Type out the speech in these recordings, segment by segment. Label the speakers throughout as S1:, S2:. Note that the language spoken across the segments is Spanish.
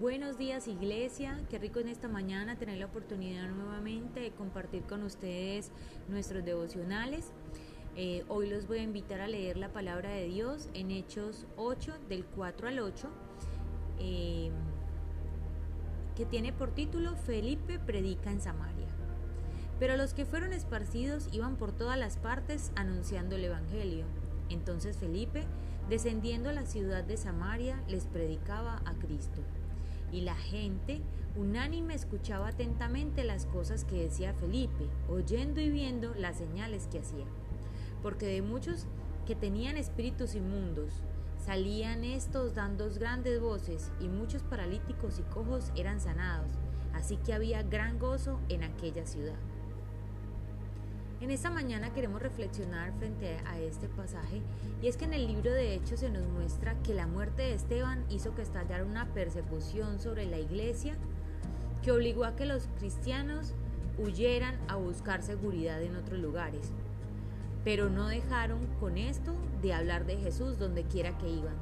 S1: Buenos días iglesia, qué rico en esta mañana tener la oportunidad nuevamente de compartir con ustedes nuestros devocionales. Eh, hoy los voy a invitar a leer la palabra de Dios en Hechos 8 del 4 al 8, eh, que tiene por título Felipe predica en Samaria. Pero los que fueron esparcidos iban por todas las partes anunciando el Evangelio. Entonces Felipe, descendiendo a la ciudad de Samaria, les predicaba a Cristo y la gente unánime escuchaba atentamente las cosas que decía Felipe, oyendo y viendo las señales que hacía. Porque de muchos que tenían espíritus inmundos, salían estos dando grandes voces, y muchos paralíticos y cojos eran sanados, así que había gran gozo en aquella ciudad. En esta mañana queremos reflexionar frente a este pasaje y es que en el libro de Hechos se nos muestra que la muerte de Esteban hizo que estallara una persecución sobre la iglesia que obligó a que los cristianos huyeran a buscar seguridad en otros lugares. Pero no dejaron con esto de hablar de Jesús donde quiera que iban.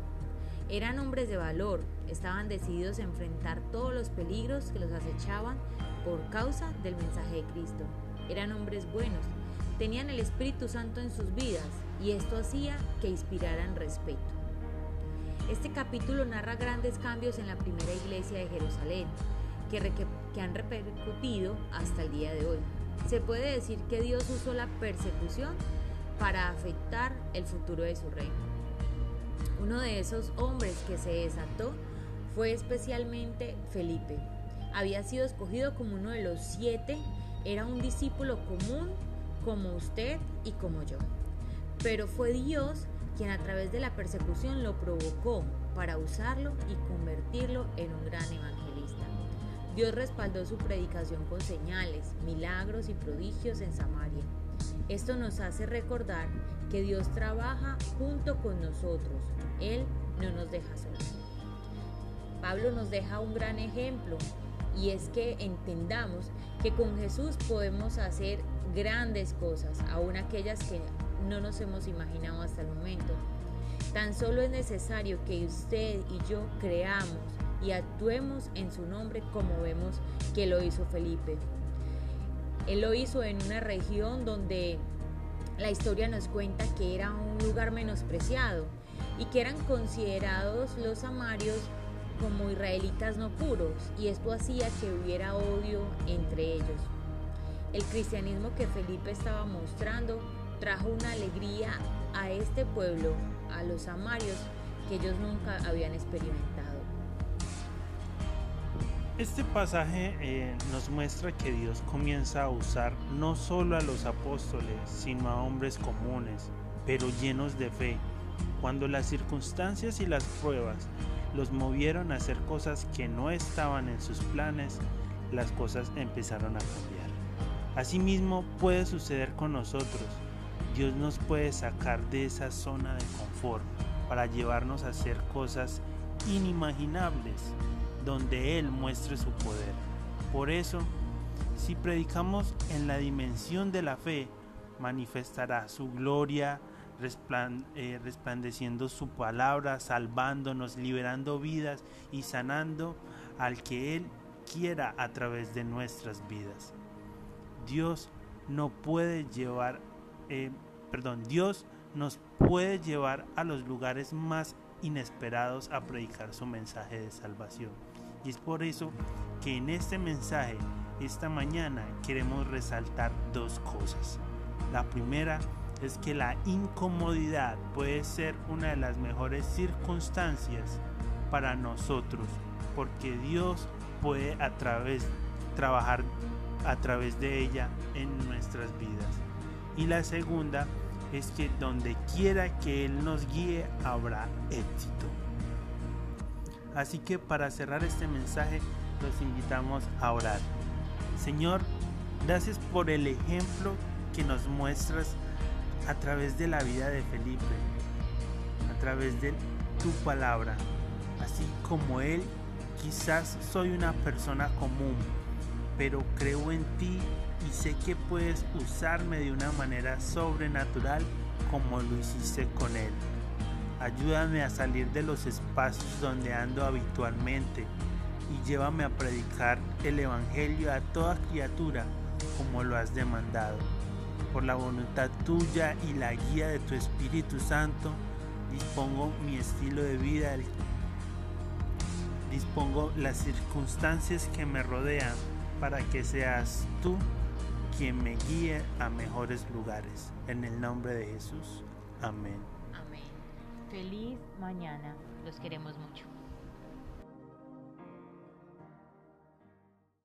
S1: Eran hombres de valor, estaban decididos a enfrentar todos los peligros que los acechaban por causa del mensaje de Cristo. Eran hombres buenos, tenían el Espíritu Santo en sus vidas y esto hacía que inspiraran respeto. Este capítulo narra grandes cambios en la primera iglesia de Jerusalén que, han repercutido hasta el día de hoy. Se puede decir que Dios usó la persecución para afectar el futuro de su reino. Uno de esos hombres que se desató fue especialmente Felipe. Había sido escogido como uno de los siete, era un discípulo común como usted y como yo. Pero fue Dios quien a través de la persecución lo provocó para usarlo y convertirlo en un gran evangelista. Dios respaldó su predicación con señales, milagros y prodigios en Samaria. Esto nos hace recordar que Dios trabaja junto con nosotros. Él no nos deja solos. Pablo nos deja un gran ejemplo y es que entendamos que con Jesús podemos hacer grandes cosas, aún aquellas que no nos hemos imaginado hasta el momento. Tan solo es necesario que usted y yo creamos y actuemos en su nombre como vemos que lo hizo Felipe. Él lo hizo en una región donde la historia nos cuenta que era un lugar menospreciado y que eran considerados los samarios como israelitas no puros y esto hacía que hubiera odio entre ellos. El cristianismo que Felipe estaba mostrando trajo una alegría a este pueblo, a los samarios, que ellos nunca habían experimentado.
S2: Este pasaje eh, nos muestra que Dios comienza a usar no solo a los apóstoles, sino a hombres comunes, pero llenos de fe, cuando las circunstancias y las pruebas los movieron a hacer cosas que no estaban en sus planes, las cosas empezaron a cambiar. Asimismo puede suceder con nosotros. Dios nos puede sacar de esa zona de confort para llevarnos a hacer cosas inimaginables donde Él muestre su poder. Por eso, si predicamos en la dimensión de la fe, manifestará su gloria, resplandeciendo su palabra, salvándonos, liberando vidas y sanando al que Él quiera a través de nuestras vidas. Dios no puede llevar, eh, perdón, Dios nos puede llevar a los lugares más inesperados a predicar su mensaje de salvación. Y es por eso que en este mensaje, esta mañana, queremos resaltar dos cosas. La primera es que la incomodidad puede ser una de las mejores circunstancias para nosotros, porque Dios puede a través trabajar a través de ella en nuestras vidas. Y la segunda es que donde quiera que Él nos guíe habrá éxito. Así que para cerrar este mensaje los invitamos a orar. Señor, gracias por el ejemplo que nos muestras a través de la vida de Felipe, a través de tu palabra. Así como Él, quizás soy una persona común, pero creo en ti y sé que puedes usarme de una manera sobrenatural como lo hiciste con Él. Ayúdame a salir de los espacios donde ando habitualmente y llévame a predicar el Evangelio a toda criatura como lo has demandado. Por la voluntad tuya y la guía de tu Espíritu Santo, dispongo mi estilo de vida, dispongo las circunstancias que me rodean para que seas tú quien me guíe a mejores lugares. En el nombre de Jesús. Amén.
S1: Amén. Feliz mañana. Los queremos mucho.